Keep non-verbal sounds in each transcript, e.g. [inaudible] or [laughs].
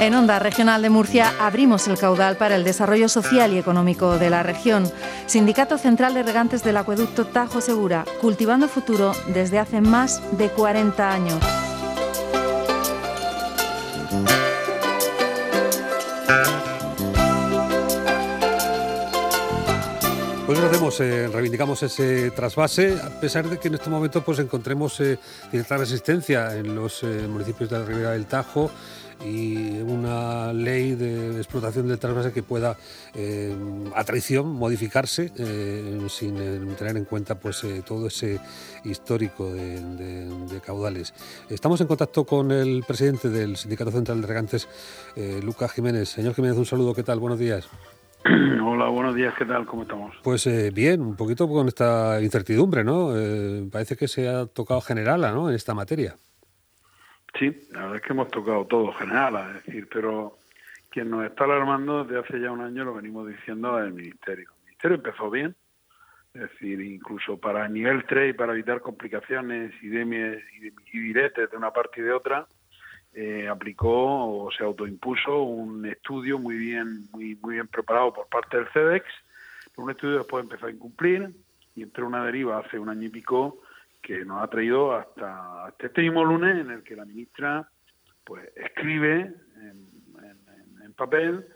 En Onda Regional de Murcia abrimos el caudal para el desarrollo social y económico de la región. Sindicato Central de Regantes del Acueducto Tajo Segura, cultivando futuro desde hace más de 40 años. Pues lo hacemos, eh, reivindicamos ese trasvase, a pesar de que en este momento pues encontremos eh, cierta resistencia en los eh, municipios de la Ribera del Tajo y una ley de explotación del trasvase que pueda eh, a traición modificarse eh, sin eh, tener en cuenta pues todo ese histórico de, caudales. Estamos en contacto con el presidente del Sindicato Central de Regantes, Lucas Jiménez. Señor Jiménez, un saludo, ¿qué tal? Buenos días. [clears throat] Hola, buenos días, ¿qué tal? ¿Cómo estamos? Pues bien, un poquito con esta incertidumbre, ¿no? parece que se ha tocado general ¿no? en esta materia. Sí, la verdad es que hemos tocado todo general, es decir, pero quien nos está alarmando desde hace ya un año lo venimos diciendo el Ministerio. El Ministerio empezó bien, es decir, incluso para nivel 3 y para evitar complicaciones y, de, y diretes de una parte y de otra, eh, aplicó o se autoimpuso un estudio muy bien, muy, muy bien preparado por parte del CEDEX, un estudio después empezó a incumplir y entró una deriva hace un año y pico que nos ha traído hasta, este mismo lunes en el que la ministra pues escribe en, papel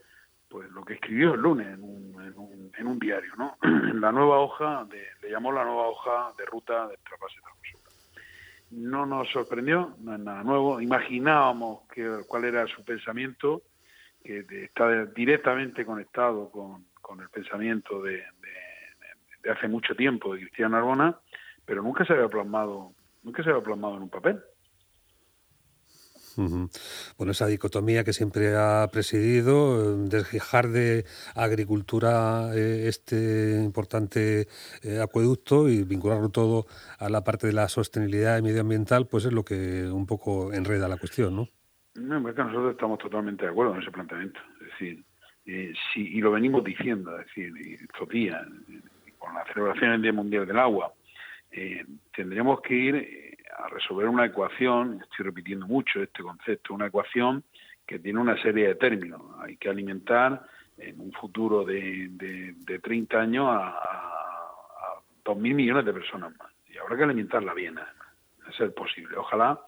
pues lo que escribió el lunes en un, en un, diario, ¿no? [clears throat] la nueva hoja, de, le llamó la nueva hoja de ruta de trasvase de No nos sorprendió, no es nada nuevo. Imaginábamos que, cuál era su pensamiento, que está directamente conectado con, con el pensamiento de, de, hace mucho tiempo de Cristiano Arbona, pero nunca se había plasmado, nunca se había plasmado en un papel. Bueno, esa dicotomía que siempre ha presidido, desfijar de agricultura eh, este importante eh, acueducto y vincularlo todo a la parte de la sostenibilidad medioambiental, pues es lo que un poco enreda la cuestión, ¿no? No, es que nosotros estamos totalmente de acuerdo en ese planteamiento. Es decir, eh, y lo venimos diciendo, es decir, estos días, con la celebración del Día Mundial del Agua, eh, tendríamos que ir eh, a resolver una ecuación, estoy repitiendo mucho este concepto, una ecuación que tiene una serie de términos. Hay que alimentar en un futuro de, de, 30 años a, a, 2.000 millones de personas más. Y habrá que alimentarla bien, a ser posible. Ojalá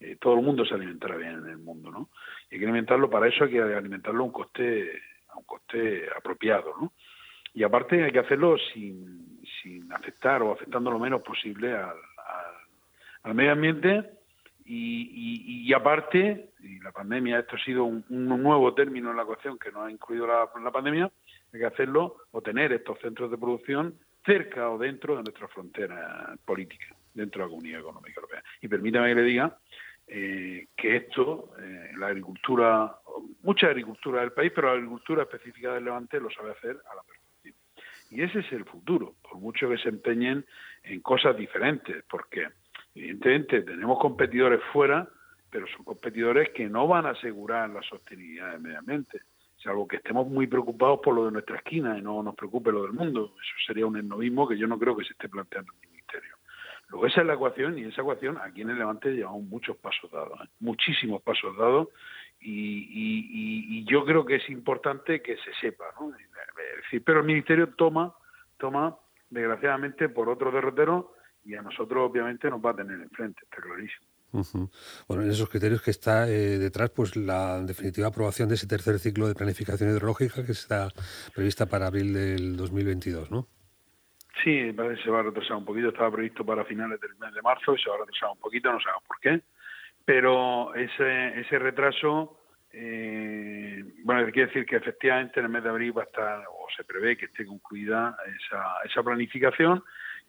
eh, todo el mundo se alimentara bien en el mundo, ¿no? Y hay que alimentarlo, para eso hay que alimentarlo a un coste, a un coste apropiado, ¿no? Y aparte hay que hacerlo sin, sin afectar o afectando lo menos posible al, medio ambiente y, aparte, y la pandemia, esto ha sido un, nuevo término en la ecuación que nos ha incluido la, pandemia, hay que hacerlo o tener estos centros de producción cerca o dentro de nuestra frontera política, dentro de la Comunidad Económica Europea. Y permítame que le diga eh, que esto, eh, la agricultura, mucha agricultura del país, pero la agricultura específica del Levante lo sabe hacer a la perfección. Y ese es el futuro, por mucho que se empeñen en cosas diferentes, porque evidentemente tenemos competidores fuera, pero son competidores que no van a asegurar la sostenibilidad del medio ambiente, salvo que estemos muy preocupados por lo de nuestra esquina y no nos preocupe lo del mundo. Eso sería un esnovismo que yo no creo que se esté planteando. Luego esa es la ecuación y esa ecuación aquí en el Levante llevamos muchos pasos dados, ¿eh? muchísimos pasos dados y, yo creo que es importante que se sepa, ¿no? pero el Ministerio toma, toma, desgraciadamente, por otro derrotero y a nosotros obviamente nos va a tener enfrente, está clarísimo. Bueno, en esos criterios que está eh, detrás, pues la definitiva aprobación de ese tercer ciclo de planificación hidrológica que está prevista para abril del 2022, ¿no? Sí, parece que se va a retrasar un poquito, estaba previsto para finales del mes de marzo y se va a retrasar un poquito, no sabemos por qué, pero ese, ese retraso eh, bueno, quiere decir que efectivamente en el mes de abril va a estar, o se prevé que esté concluida esa, esa planificación,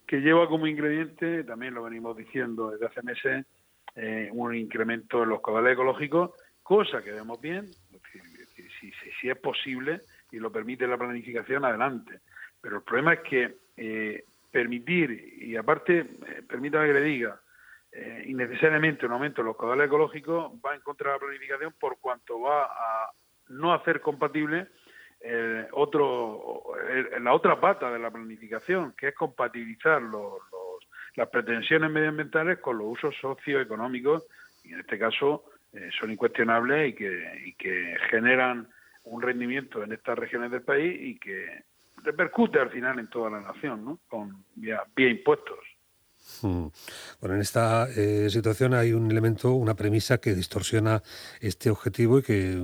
que lleva como ingrediente, también lo venimos diciendo desde hace meses, eh, un incremento en los caudales ecológicos, cosa que vemos bien, si, si, es posible y lo permite la planificación, adelante. Pero el problema es que eh, permitir, y aparte, eh, permítame que le diga, eh, innecesariamente un aumento de los caudales ecológicos va en contra de la planificación por cuanto va a no hacer compatible eh, otro la otra pata de la planificación, que es compatibilizar los, las pretensiones medioambientales con los usos socioeconómicos y en este caso son incuestionables y que generan un rendimiento en estas regiones del país y que repercute al final en toda la nación, ¿no? Con vía, impuestos. Hmm. Bueno, en esta eh, situación hay un elemento, una premisa que distorsiona este objetivo y que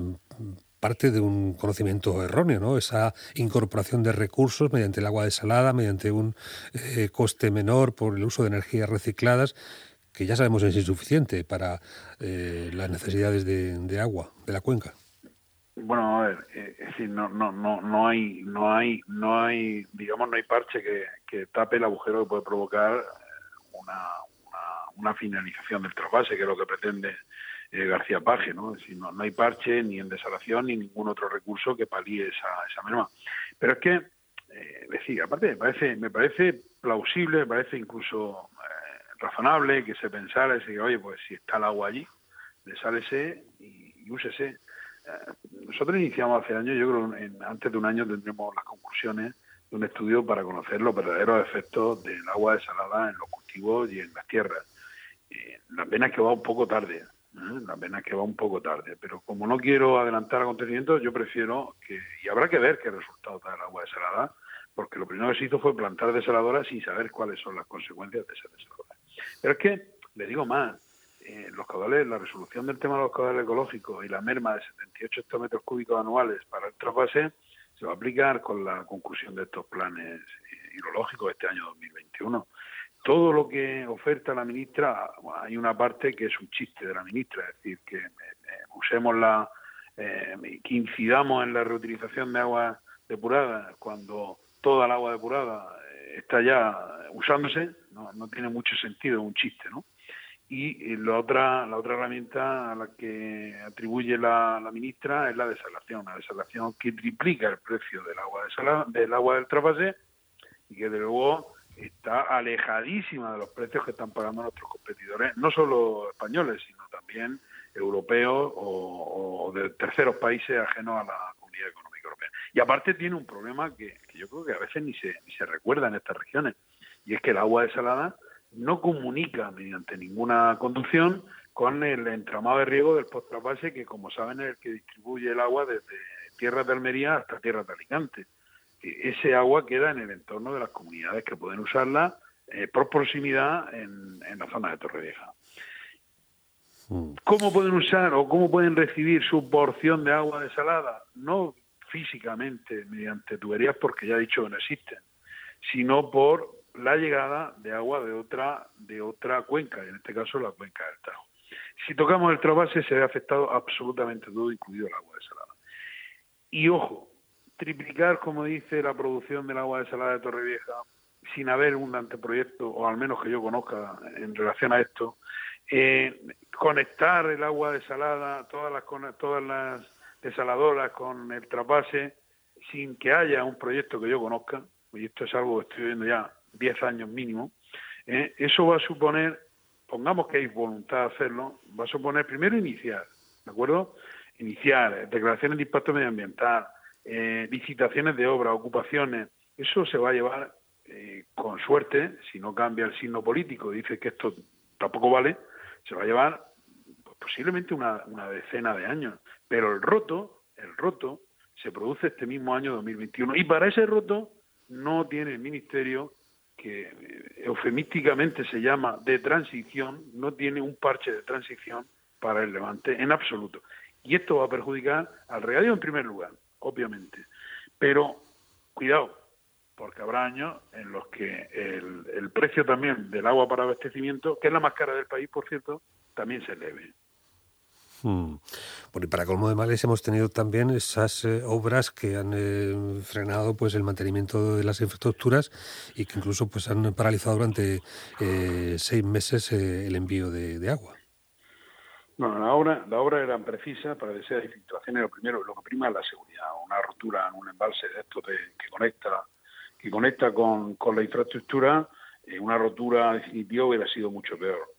parte de un conocimiento erróneo, ¿no? Esa incorporación de recursos mediante el agua desalada, mediante un eh, coste menor por el uso de energías recicladas, que ya sabemos es insuficiente para eh, las necesidades de, agua de la cuenca. Bueno, a ver, eh, es decir, no, no, no, no hay, no hay, no hay, digamos, no hay parche que, que tape el agujero que puede provocar una, una, finalización del trasvase, que es lo que pretende eh, García Paje, ¿no? Es no, hay parche ni en desalación ni ningún otro recurso que palíe esa, esa merma. Pero es que, eh, decir, aparte me parece, me parece plausible, me parece incluso eh, razonable que se pensara y oye, pues si está el agua allí, desálese y, y úsese. Eh, nosotros iniciamos hace años, yo creo en, antes de un año tendremos las conclusiones de un estudio para conocer los verdaderos efectos del agua desalada en los cultivos y en las tierras. la pena es que va un poco tarde. ¿eh? La pena es que va un poco tarde, pero como no quiero adelantar acontecimientos, yo prefiero que, y habrá que ver qué resultado da el agua desalada, porque lo primero que se hizo fue plantar desaladoras sin saber cuáles son las consecuencias de esa desaladora. Pero es que, le digo más, eh, los caudales, la resolución del tema de los caudales ecológicos y la merma de 78 hectómetros cúbicos anuales para el trasvase se va a aplicar con la conclusión de estos planes eh, hidrológicos este año 2021 todo lo que oferta la ministra, hay una parte que es un chiste de la ministra, es decir, que eh, eh, usemos la, eh, que incidamos en la reutilización de agua depurada cuando toda el agua depurada está ya usándose, no, tiene mucho sentido, es un chiste, ¿no? Y la otra, la otra herramienta a la que atribuye la, ministra es la desalación, la desalación que triplica el precio del agua del agua del trasvase y que de luego está alejadísima de los precios que están pagando nuestros competidores, no solo españoles, sino también europeos o, de terceros países ajenos a la Comunidad Económica Europea. Y aparte tiene un problema que, yo creo que a veces ni se, ni se recuerda en estas regiones, y es que el agua desalada no comunica mediante ninguna conducción con el entramado de riego del post-trasvase, que como saben es el que distribuye el agua desde tierras de Almería hasta tierras de Alicante ese agua queda en el entorno de las comunidades que pueden usarla eh, por proximidad en, la zona de Torrevieja. Mm. ¿Cómo pueden usar o cómo pueden recibir su porción de agua desalada? No físicamente mediante tuberías, porque ya he dicho que no existen, sino por la llegada de agua de otra de otra cuenca, en este caso la cuenca del Tajo. Si tocamos el trasvase se ve afectado absolutamente todo, incluido el agua desalada. Y ojo, triplicar, como dice, la producción del agua desalada de Torrevieja sin haber un anteproyecto, o al menos que yo conozca en relación a esto, eh, conectar el agua desalada, todas las, todas las desaladoras con el trapase, sin que haya un proyecto que yo conozca, y esto es algo que estoy viendo ya 10 años mínimo, eh, eso va a suponer, pongamos que hay voluntad de hacerlo, va a suponer primero iniciar, ¿de acuerdo? Iniciar declaraciones de impacto medioambiental, eh, licitaciones de obra, ocupaciones, eso se va a llevar eh, con suerte, si no cambia el signo político, dice que esto tampoco vale, se va a llevar pues, posiblemente una, una decena de años. Pero el roto, el roto, se produce este mismo año 2021. Y para ese roto no tiene el Ministerio, que eh, eufemísticamente se llama de transición, no tiene un parche de transición para el levante en absoluto. Y esto va a perjudicar al regadío en primer lugar, obviamente. Pero cuidado, porque habrá años en los que el, precio también del agua para abastecimiento, que es la más cara del país, por cierto, también se eleve. Hmm. Bueno, y para colmo de males hemos tenido también esas eh, obras que han eh, frenado pues el mantenimiento de las infraestructuras y que incluso pues han paralizado durante eh, seis meses el envío de agua. Bueno, la obra, la obra era precisa para desear situaciones. Lo primero, lo que prima es la seguridad. Una rotura en un embalse de esto que conecta, que conecta con, con la infraestructura, una rotura definitiva hubiera sido mucho peor.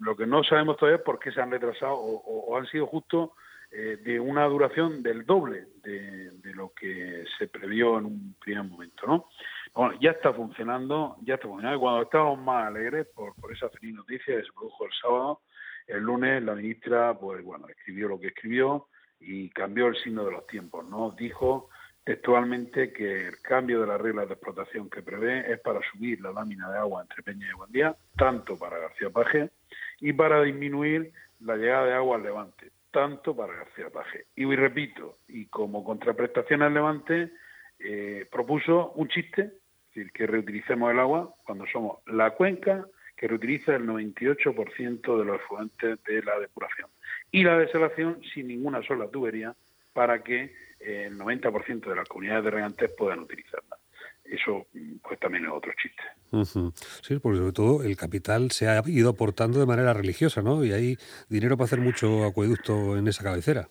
Lo que no sabemos todavía es por qué se han retrasado o, han sido justo eh, de una duración del doble de, lo que se previó en un primer momento, ¿no? Bueno, ya está funcionando, ya está funcionando. Cuando estábamos más alegres por, esa feliz noticia que se produjo el sábado, el lunes la ministra, pues bueno, escribió lo que escribió y cambió el signo de los tiempos, ¿no? Dijo textualmente que el cambio de las reglas de explotación que prevé es para subir la lámina de agua entre Peña y Buendía, tanto para García Paje, y para disminuir la llegada de agua al Levante, tanto para García Paje. Y repito, y como contraprestación al Levante, eh, propuso un chiste, es decir, que reutilicemos el agua cuando somos la cuenca que reutiliza el 98% de los efluentes de la depuración. Y la desalación sin ninguna sola tubería para que eh, el 90% de las comunidades de regantes puedan utilizarla. Eso pues también es otro chiste. Sí, porque sobre todo el capital se ha ido aportando de manera religiosa, ¿no? Y hay dinero para hacer mucho acueducto en esa cabecera.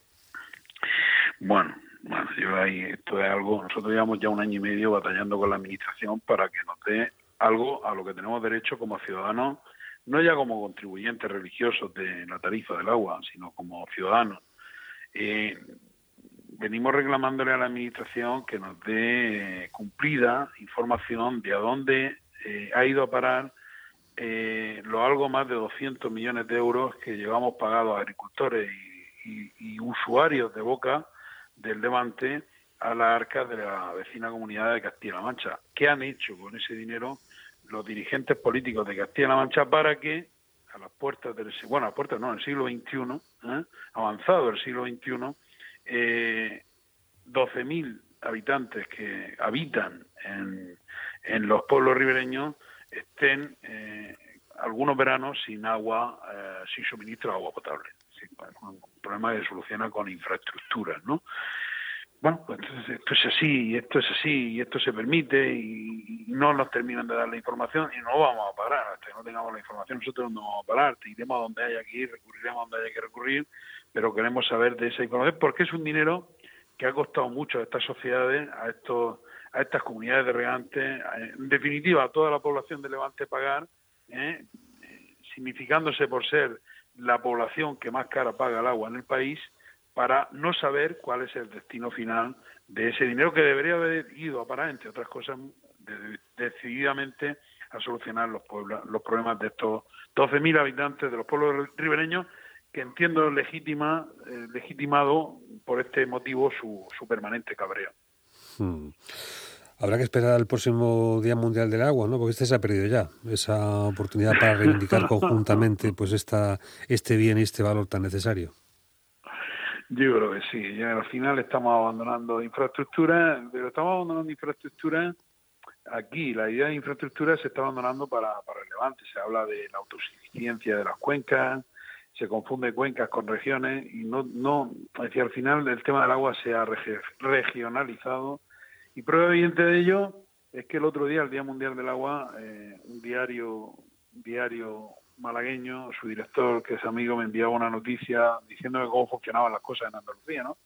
Bueno, bueno, yo ahí esto es algo, nosotros llevamos ya un año y medio batallando con la administración para que nos dé algo a lo que tenemos derecho como ciudadanos, no ya como contribuyentes religiosos de la tarifa del agua, sino como ciudadanos. Eh, venimos reclamándole a la Administración que nos dé cumplida información de a dónde eh, ha ido a parar eh, lo algo más de 200 millones de euros que llevamos pagados a agricultores y, usuarios de boca del Levante a la arca de la vecina comunidad de Castilla-La Mancha. ¿Qué han hecho con ese dinero los dirigentes políticos de Castilla-La Mancha para que a las puertas del bueno, a las puertas no, en el siglo XXI, ¿eh? avanzado el siglo XXI, eh, 12.000 habitantes que habitan en, en, los pueblos ribereños estén eh, algunos veranos sin agua, eh, sin suministro de agua potable. un problema que se soluciona con infraestructuras, ¿no? bueno, pues esto es así, esto es así, y esto se permite, y, no nos terminan de dar la información, y no vamos a parar, hasta que no tengamos la información nosotros no vamos a parar, iremos a donde haya que ir, recurriremos a donde haya que recurrir, pero queremos saber de esa información, porque es un dinero que ha costado mucho a estas sociedades, a estos a estas comunidades de regantes, en definitiva a toda la población de Levante pagar, ¿eh? significándose por ser la población que más cara paga el agua en el país, para no saber cuál es el destino final de ese dinero que debería haber ido a parar, entre otras cosas, decididamente a solucionar los, pueblos, los problemas de estos 12.000 habitantes de los pueblos ribereños, que entiendo legítima, eh, legitimado por este motivo su, su permanente cabreo. Hmm. Habrá que esperar al próximo Día Mundial del Agua, ¿no? Porque este se ha perdido ya, esa oportunidad para reivindicar [laughs] conjuntamente pues esta, este bien y este valor tan necesario. Yo creo que sí. Ya al final estamos abandonando infraestructura, pero estamos abandonando infraestructura aquí. La idea de infraestructura se está abandonando para, para el Levante. Se habla de la autosuficiencia de las cuencas, se confunde cuencas con regiones y no, no, decir, al final el tema del agua se ha regionalizado y prueba evidente de ello es que el otro día, el Día Mundial del Agua, eh, un diario, diario malagueño, su director, que es amigo, me enviaba una noticia diciendo cómo funcionaban las cosas en Andalucía, ¿no?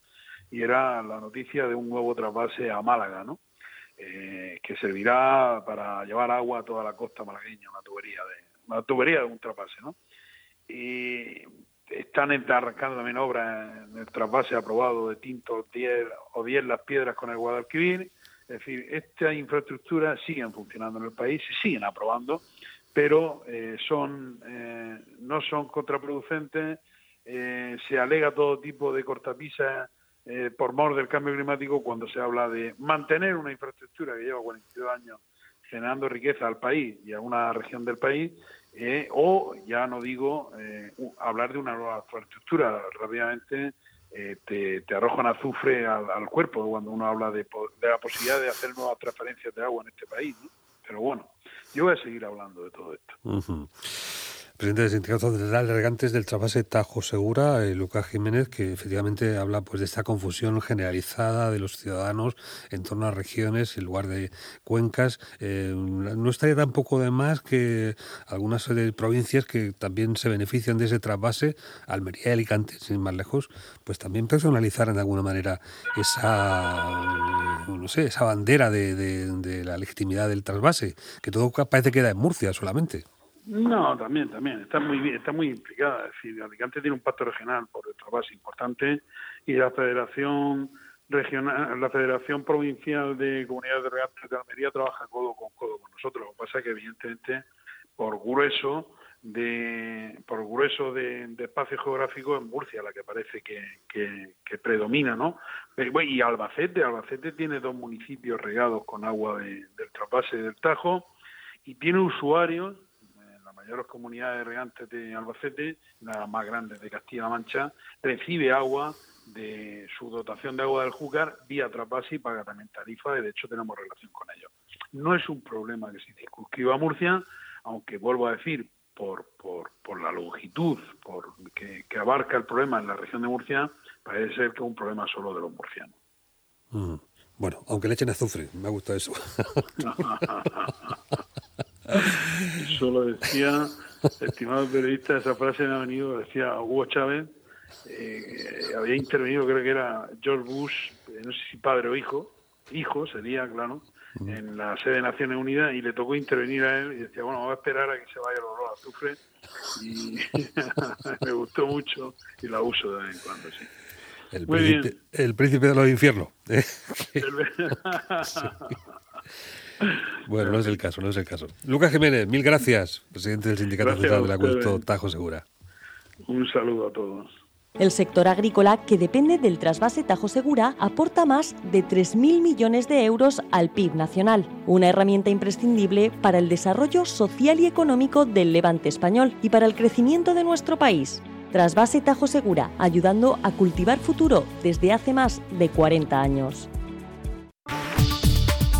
Y era la noticia de un nuevo trasvase a Málaga, ¿no? Eh, que servirá para llevar agua a toda la costa malagueña, una tubería de una tubería de un trasvase, ¿no? Y están arrancando también obras en el trasvase aprobado de Tinto 10 o 10 las piedras con el Guadalquivir. Es decir, estas infraestructuras siguen funcionando en el país, se siguen aprobando pero eh, son eh, no son contraproducentes. Eh, se alega todo tipo de cortapisas por mor del cambio climático cuando se habla de mantener una infraestructura que lleva 42 años generando riqueza al país y a una región del país, o ya no digo hablar de una nueva infraestructura rápidamente. te, te, arrojan azufre al, cuerpo cuando uno habla de, de, la posibilidad de hacer nuevas transferencias de agua en este país. Pero bueno, yo voy a seguir hablando de todo esto presidente del Sindicato de Regantes del Trasvase Tajo Segura, eh, Lucas Jiménez, que efectivamente habla pues de esta confusión generalizada de los ciudadanos en torno a regiones en lugar de cuencas. Eh, no estaría tampoco de más que algunas provincias que también se benefician de ese trasvase, Almería y Alicante, sin más lejos, pues también personalizar de alguna manera esa, no sé, esa bandera de, de la legitimidad del trasvase, que todo parece que queda en Murcia solamente. No, también, también. Está muy bien, está muy implicada. Es decir, Alicante tiene un pacto regional por otra base importante y la Federación Regional, la Federación Provincial de Comunidades de Regantes de Almería trabaja codo con codo con nosotros. Lo que pasa es que, evidentemente, por grueso, de por grueso de, espacio geográfico en Murcia la que parece que, que, predomina no y Albacete Albacete tiene dos municipios regados con agua del trasvase del Tajo y tiene usuarios mayores comunidades regantes de Albacete las más grandes de Castilla-La Mancha recibe agua de su dotación de agua del Júcar vía trasvase y paga también tarifa y de hecho tenemos relación con ellos no es un problema que se circunscriba a Murcia aunque vuelvo a decir por, por, por la longitud por que, abarca el problema en la región de Murcia, parece ser que es un problema solo de los murcianos. Mm. Bueno, aunque le echen azufre, me ha gustado eso. [laughs] [laughs] eso lo decía, estimado periodista, esa frase me ha venido, decía Hugo Chávez, eh, había intervenido, creo que era George Bush, eh, no sé si padre o hijo, hijo sería, claro, en la sede de Naciones Unidas y le tocó intervenir a él y decía, bueno, vamos a esperar a que se vaya el olor a azufre y [laughs] me gustó mucho y la uso de vez en cuando, sí. El, príncipe, el príncipe de los infiernos. ¿eh? [laughs] Bueno, no es el caso, no es el caso. Lucas Jiménez, mil gracias, presidente del Sindicato Central del Acueducto Tajo Segura. Un saludo a todos. El sector agrícola, que depende del trasvase Tajo Segura, aporta más de 3.000 millones de euros al PIB nacional, una herramienta imprescindible para el desarrollo social y económico del levante español y para el crecimiento de nuestro país. Trasvase Tajo Segura, ayudando a cultivar futuro desde hace más de 40 años.